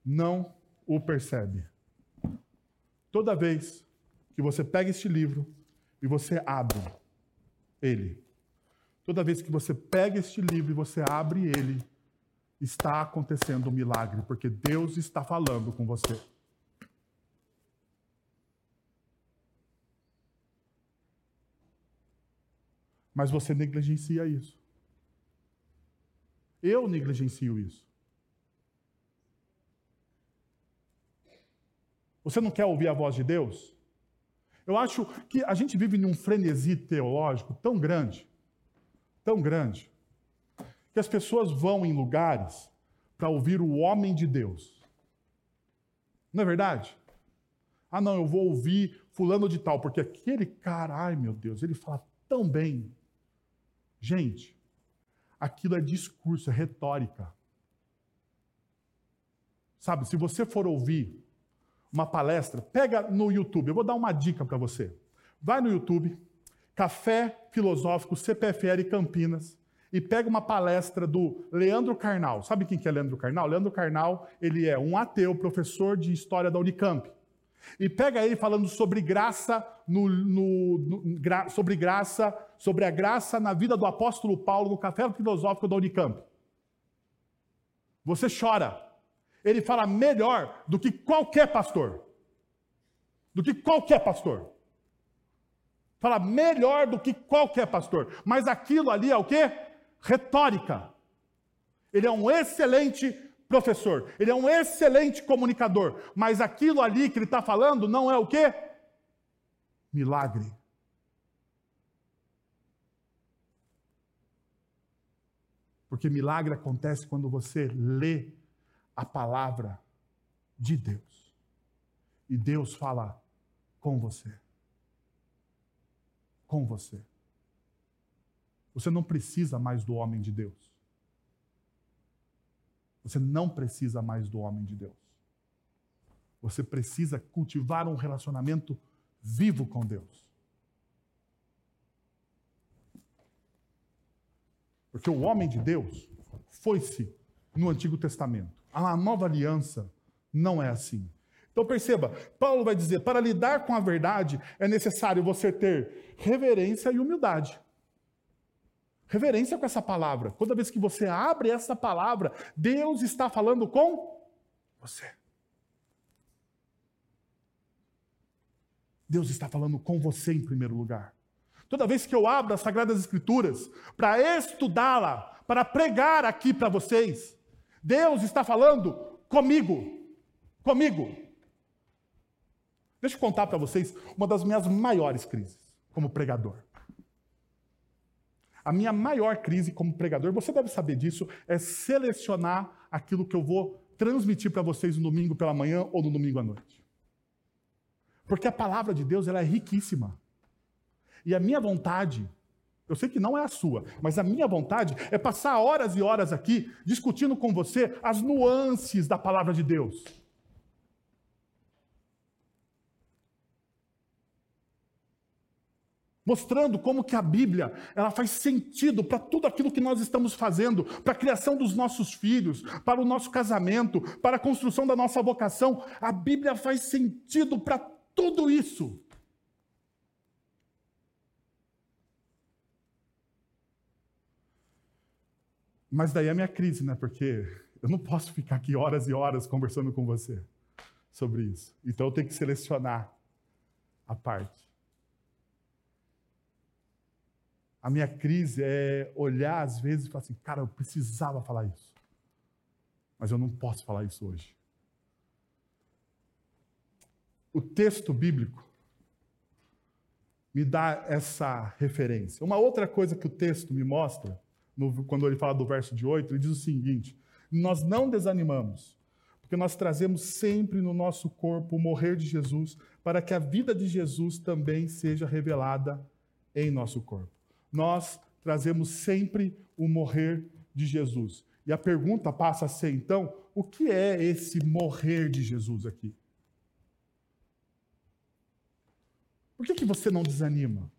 não o percebe. Toda vez que você pega este livro e você abre ele, toda vez que você pega este livro e você abre ele, está acontecendo um milagre, porque Deus está falando com você. Mas você negligencia isso. Eu negligencio isso. Você não quer ouvir a voz de Deus? Eu acho que a gente vive num frenesi teológico tão grande, tão grande, que as pessoas vão em lugares para ouvir o homem de Deus. Não é verdade? Ah, não, eu vou ouvir fulano de tal, porque aquele cara, ai meu Deus, ele fala tão bem. Gente, aquilo é discurso, é retórica. Sabe, se você for ouvir uma palestra, pega no YouTube, eu vou dar uma dica para você. Vai no YouTube, Café Filosófico CPFL Campinas, e pega uma palestra do Leandro Carnal. Sabe quem que é Leandro Carnal? Leandro Carnal, ele é um ateu, professor de história da Unicamp. E pega ele falando sobre graça, no, no, no, gra, sobre graça, sobre a graça na vida do apóstolo Paulo no Café Filosófico da Unicamp. Você chora ele fala melhor do que qualquer pastor. Do que qualquer pastor. Fala melhor do que qualquer pastor. Mas aquilo ali é o quê? Retórica. Ele é um excelente professor. Ele é um excelente comunicador. Mas aquilo ali que ele está falando não é o quê? Milagre. Porque milagre acontece quando você lê a palavra de Deus. E Deus fala com você. Com você. Você não precisa mais do homem de Deus. Você não precisa mais do homem de Deus. Você precisa cultivar um relacionamento vivo com Deus. Porque o homem de Deus foi-se no Antigo Testamento. A nova aliança não é assim. Então perceba, Paulo vai dizer: para lidar com a verdade é necessário você ter reverência e humildade. Reverência com essa palavra. Toda vez que você abre essa palavra, Deus está falando com você. Deus está falando com você em primeiro lugar. Toda vez que eu abro as Sagradas Escrituras para estudá-la, para pregar aqui para vocês, Deus está falando comigo. Comigo. Deixa eu contar para vocês uma das minhas maiores crises como pregador. A minha maior crise como pregador, você deve saber disso, é selecionar aquilo que eu vou transmitir para vocês no domingo pela manhã ou no domingo à noite. Porque a palavra de Deus ela é riquíssima. E a minha vontade eu sei que não é a sua, mas a minha vontade é passar horas e horas aqui discutindo com você as nuances da palavra de Deus. mostrando como que a Bíblia ela faz sentido para tudo aquilo que nós estamos fazendo, para a criação dos nossos filhos, para o nosso casamento, para a construção da nossa vocação. A Bíblia faz sentido para tudo isso. Mas daí é a minha crise, né? Porque eu não posso ficar aqui horas e horas conversando com você sobre isso. Então eu tenho que selecionar a parte. A minha crise é olhar às vezes e falar assim, cara, eu precisava falar isso. Mas eu não posso falar isso hoje. O texto bíblico me dá essa referência. Uma outra coisa que o texto me mostra, no, quando ele fala do verso de 8, ele diz o seguinte: Nós não desanimamos, porque nós trazemos sempre no nosso corpo o morrer de Jesus, para que a vida de Jesus também seja revelada em nosso corpo. Nós trazemos sempre o morrer de Jesus. E a pergunta passa a ser, então, o que é esse morrer de Jesus aqui? Por que, que você não desanima?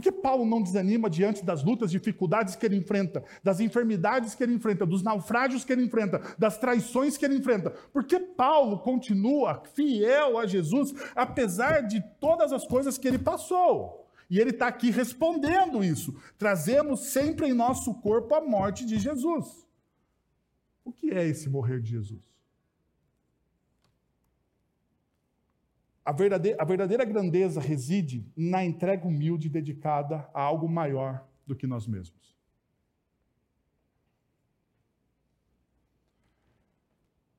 Por que Paulo não desanima diante das lutas, dificuldades que ele enfrenta, das enfermidades que ele enfrenta, dos naufrágios que ele enfrenta, das traições que ele enfrenta? Por que Paulo continua fiel a Jesus, apesar de todas as coisas que ele passou? E ele está aqui respondendo isso. Trazemos sempre em nosso corpo a morte de Jesus. O que é esse morrer de Jesus? A verdadeira, a verdadeira grandeza reside na entrega humilde dedicada a algo maior do que nós mesmos.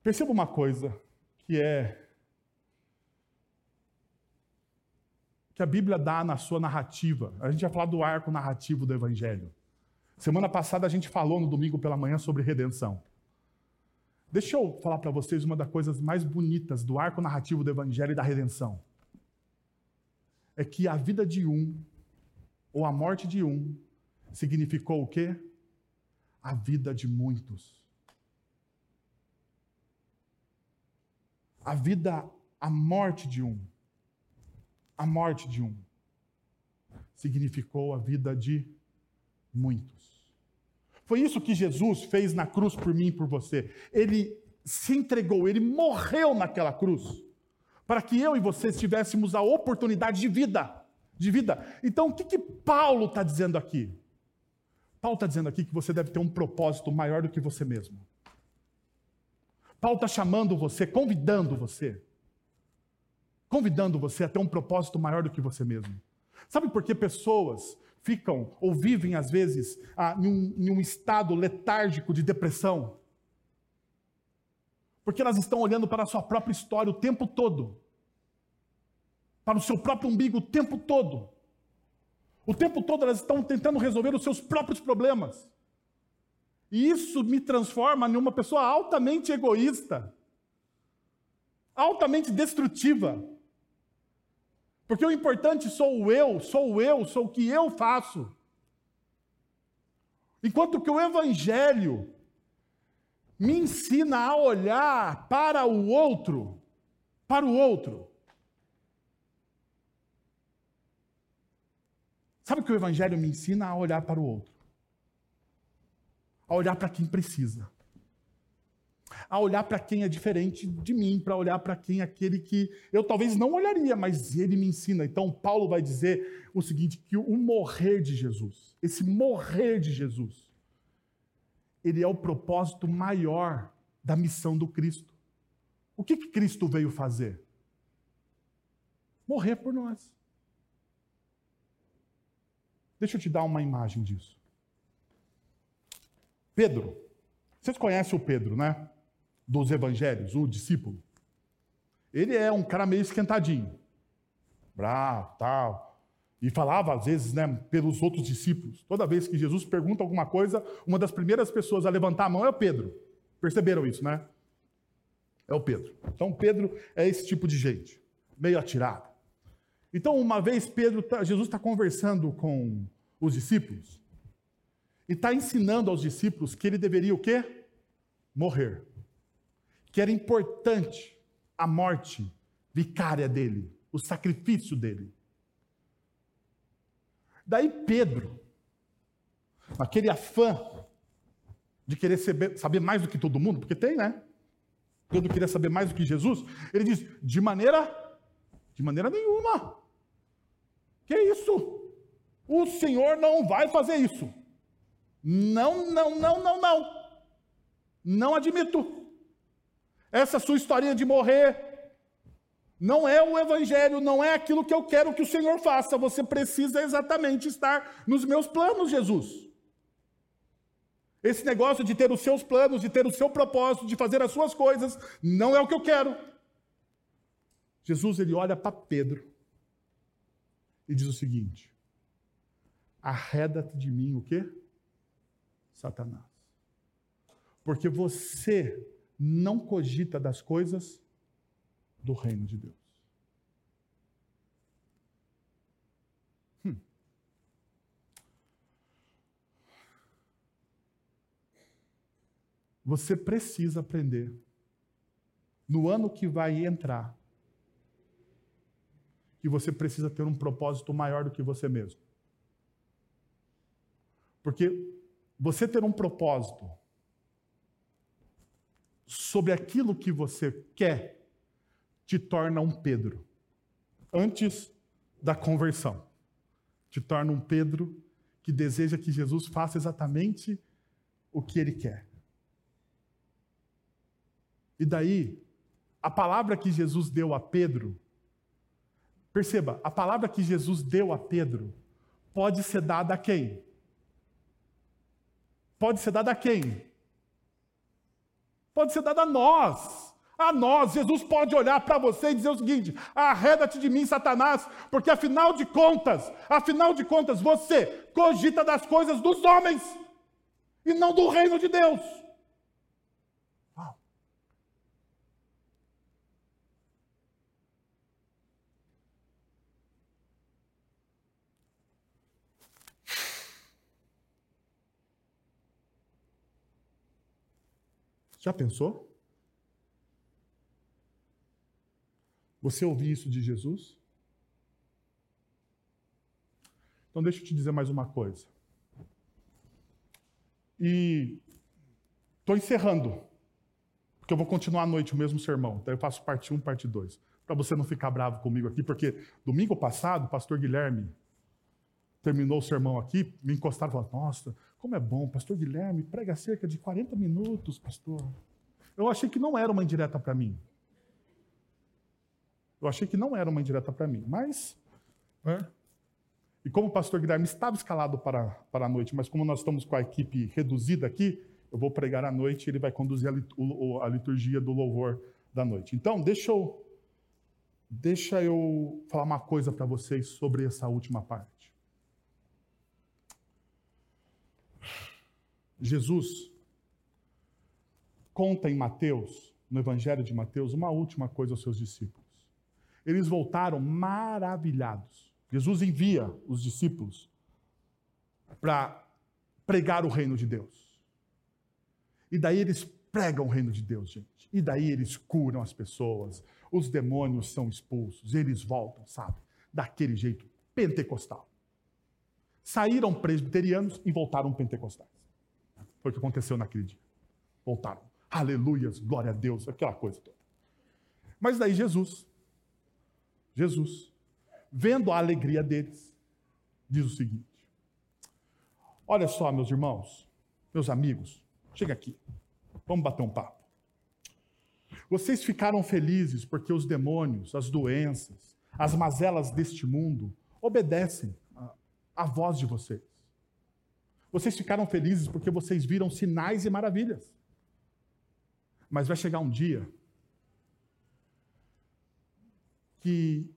Perceba uma coisa que é que a Bíblia dá na sua narrativa. A gente vai falar do arco narrativo do Evangelho. Semana passada a gente falou no domingo pela manhã sobre redenção. Deixa eu falar para vocês uma das coisas mais bonitas do arco narrativo do Evangelho e da redenção. É que a vida de um, ou a morte de um, significou o quê? A vida de muitos. A vida, a morte de um, a morte de um, significou a vida de muitos. Foi isso que Jesus fez na cruz por mim e por você. Ele se entregou, ele morreu naquela cruz, para que eu e você tivéssemos a oportunidade de vida. De vida. Então, o que, que Paulo está dizendo aqui? Paulo está dizendo aqui que você deve ter um propósito maior do que você mesmo. Paulo está chamando você, convidando você, convidando você a ter um propósito maior do que você mesmo. Sabe por que pessoas ficam ou vivem, às vezes, ah, em, um, em um estado letárgico de depressão. Porque elas estão olhando para a sua própria história o tempo todo, para o seu próprio umbigo o tempo todo. O tempo todo elas estão tentando resolver os seus próprios problemas. E isso me transforma em uma pessoa altamente egoísta, altamente destrutiva. Porque o importante sou o eu, sou o eu, sou o que eu faço. Enquanto que o Evangelho me ensina a olhar para o outro, para o outro. Sabe o que o Evangelho me ensina a olhar para o outro? A olhar para quem precisa a olhar para quem é diferente de mim, para olhar para quem é aquele que eu talvez não olharia, mas ele me ensina. Então, Paulo vai dizer o seguinte: que o morrer de Jesus, esse morrer de Jesus, ele é o propósito maior da missão do Cristo. O que, que Cristo veio fazer? Morrer por nós. Deixa eu te dar uma imagem disso. Pedro. Vocês conhecem o Pedro, né? Dos evangelhos, o discípulo. Ele é um cara meio esquentadinho, bravo, tal. E falava, às vezes, né, pelos outros discípulos. Toda vez que Jesus pergunta alguma coisa, uma das primeiras pessoas a levantar a mão é o Pedro. Perceberam isso, né? É o Pedro. Então, Pedro é esse tipo de gente, meio atirado. Então, uma vez, Pedro, tá, Jesus está conversando com os discípulos e está ensinando aos discípulos que ele deveria o quê? Morrer que era importante a morte vicária dele, o sacrifício dele. Daí Pedro, aquele afã de querer saber, mais do que todo mundo, porque tem, né? Pedro queria saber mais do que Jesus. Ele diz: de maneira, de maneira nenhuma. Que isso? O Senhor não vai fazer isso. Não, não, não, não, não. Não admito. Essa sua historinha de morrer não é o evangelho, não é aquilo que eu quero que o Senhor faça. Você precisa exatamente estar nos meus planos, Jesus. Esse negócio de ter os seus planos, de ter o seu propósito, de fazer as suas coisas, não é o que eu quero. Jesus ele olha para Pedro e diz o seguinte: Arreda-te de mim o quê? Satanás. Porque você não cogita das coisas do reino de Deus. Hum. Você precisa aprender, no ano que vai entrar, que você precisa ter um propósito maior do que você mesmo. Porque você ter um propósito sobre aquilo que você quer te torna um Pedro. Antes da conversão, te torna um Pedro que deseja que Jesus faça exatamente o que ele quer. E daí, a palavra que Jesus deu a Pedro, perceba, a palavra que Jesus deu a Pedro pode ser dada a quem? Pode ser dada a quem? Pode ser dada a nós a nós. Jesus pode olhar para você e dizer o seguinte: arreda-te de mim, Satanás, porque afinal de contas, afinal de contas, você cogita das coisas dos homens e não do reino de Deus. Já pensou? Você ouviu isso de Jesus? Então deixa eu te dizer mais uma coisa. E estou encerrando, porque eu vou continuar à noite o mesmo sermão. Então eu faço parte 1, parte 2. Para você não ficar bravo comigo aqui, porque domingo passado o pastor Guilherme terminou o sermão aqui, me encostaram e falaram: Nossa, como é bom, pastor Guilherme prega cerca de 40 minutos, pastor. Eu achei que não era uma indireta para mim. Eu achei que não era uma indireta para mim, mas. Né? E como o pastor Guilherme estava escalado para, para a noite, mas como nós estamos com a equipe reduzida aqui, eu vou pregar à noite e ele vai conduzir a, liturgia do louvor da noite. Então, deixa eu, deixa eu falar uma coisa para vocês sobre essa última parte. Jesus conta em Mateus, no Evangelho de Mateus, uma última coisa aos seus discípulos. Eles voltaram maravilhados. Jesus envia os discípulos para pregar o reino de Deus. E daí eles pregam o reino de Deus, gente. E daí eles curam as pessoas, os demônios são expulsos, eles voltam, sabe? Daquele jeito pentecostal. Saíram presbiterianos e voltaram pentecostais. Foi o que aconteceu naquele dia. Voltaram. Aleluias, glória a Deus, aquela coisa toda. Mas daí Jesus Jesus, vendo a alegria deles, diz o seguinte: Olha só, meus irmãos, meus amigos, chega aqui, vamos bater um papo. Vocês ficaram felizes porque os demônios, as doenças, as mazelas deste mundo obedecem à voz de vocês. Vocês ficaram felizes porque vocês viram sinais e maravilhas. Mas vai chegar um dia que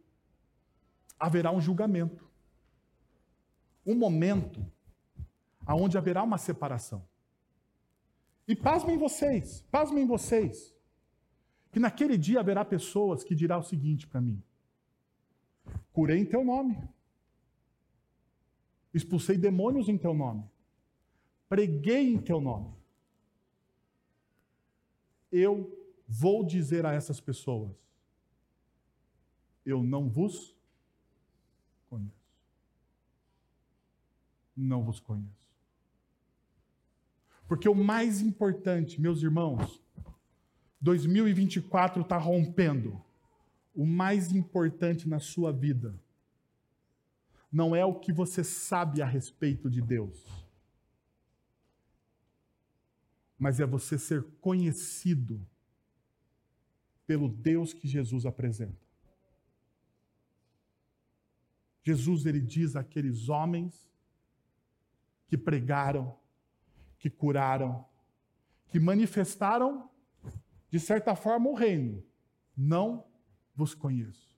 haverá um julgamento. Um momento aonde haverá uma separação. E pasmem vocês, pasmem vocês, que naquele dia haverá pessoas que dirão o seguinte para mim: curei em teu nome, expulsei demônios em teu nome, preguei em teu nome. Eu vou dizer a essas pessoas: eu não vos conheço. não vos conheço. Porque o mais importante, meus irmãos, 2024 está rompendo. O mais importante na sua vida não é o que você sabe a respeito de Deus, mas é você ser conhecido pelo Deus que Jesus apresenta. Jesus ele diz àqueles homens que pregaram, que curaram, que manifestaram de certa forma o reino, não vos conheço.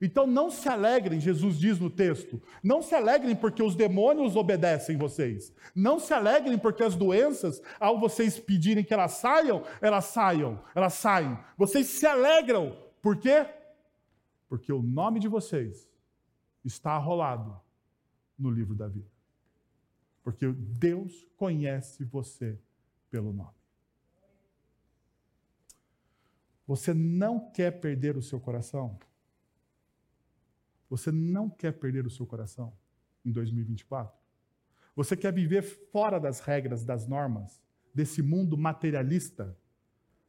Então não se alegrem, Jesus diz no texto, não se alegrem porque os demônios obedecem vocês. Não se alegrem porque as doenças, ao vocês pedirem que elas saiam, elas saiam, elas saem. Vocês se alegram. Por quê? Porque o nome de vocês está arrolado no livro da vida. Porque Deus conhece você pelo nome. Você não quer perder o seu coração? Você não quer perder o seu coração em 2024? Você quer viver fora das regras, das normas, desse mundo materialista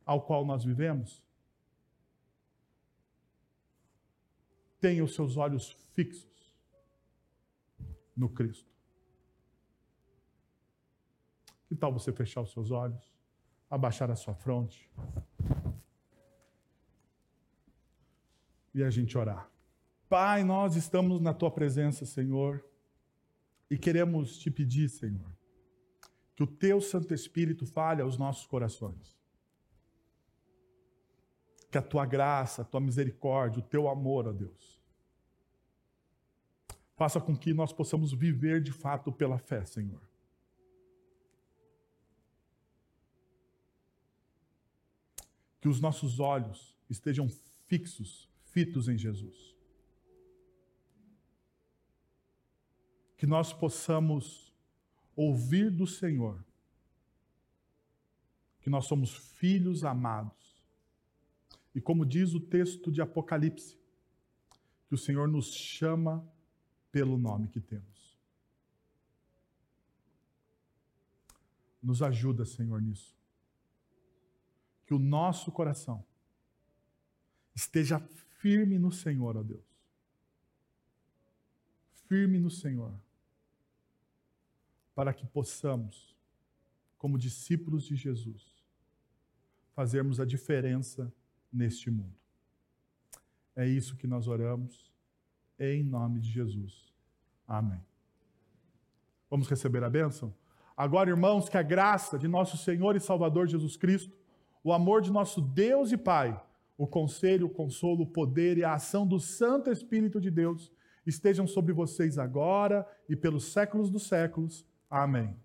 ao qual nós vivemos? Tenha os seus olhos fixos no Cristo. Que tal você fechar os seus olhos, abaixar a sua fronte e a gente orar? Pai, nós estamos na tua presença, Senhor, e queremos te pedir, Senhor, que o teu Santo Espírito fale aos nossos corações. Que a tua graça, a tua misericórdia, o teu amor, ó Deus, faça com que nós possamos viver de fato pela fé, Senhor. Que os nossos olhos estejam fixos, fitos em Jesus. Que nós possamos ouvir do Senhor que nós somos filhos amados. E como diz o texto de Apocalipse, que o Senhor nos chama pelo nome que temos. Nos ajuda, Senhor, nisso. Que o nosso coração esteja firme no Senhor, ó Deus. Firme no Senhor para que possamos, como discípulos de Jesus, fazermos a diferença neste mundo. É isso que nós oramos, em nome de Jesus. Amém. Vamos receber a bênção? Agora, irmãos, que a graça de nosso Senhor e Salvador Jesus Cristo, o amor de nosso Deus e Pai, o conselho, o consolo, o poder e a ação do Santo Espírito de Deus estejam sobre vocês agora e pelos séculos dos séculos. Amém.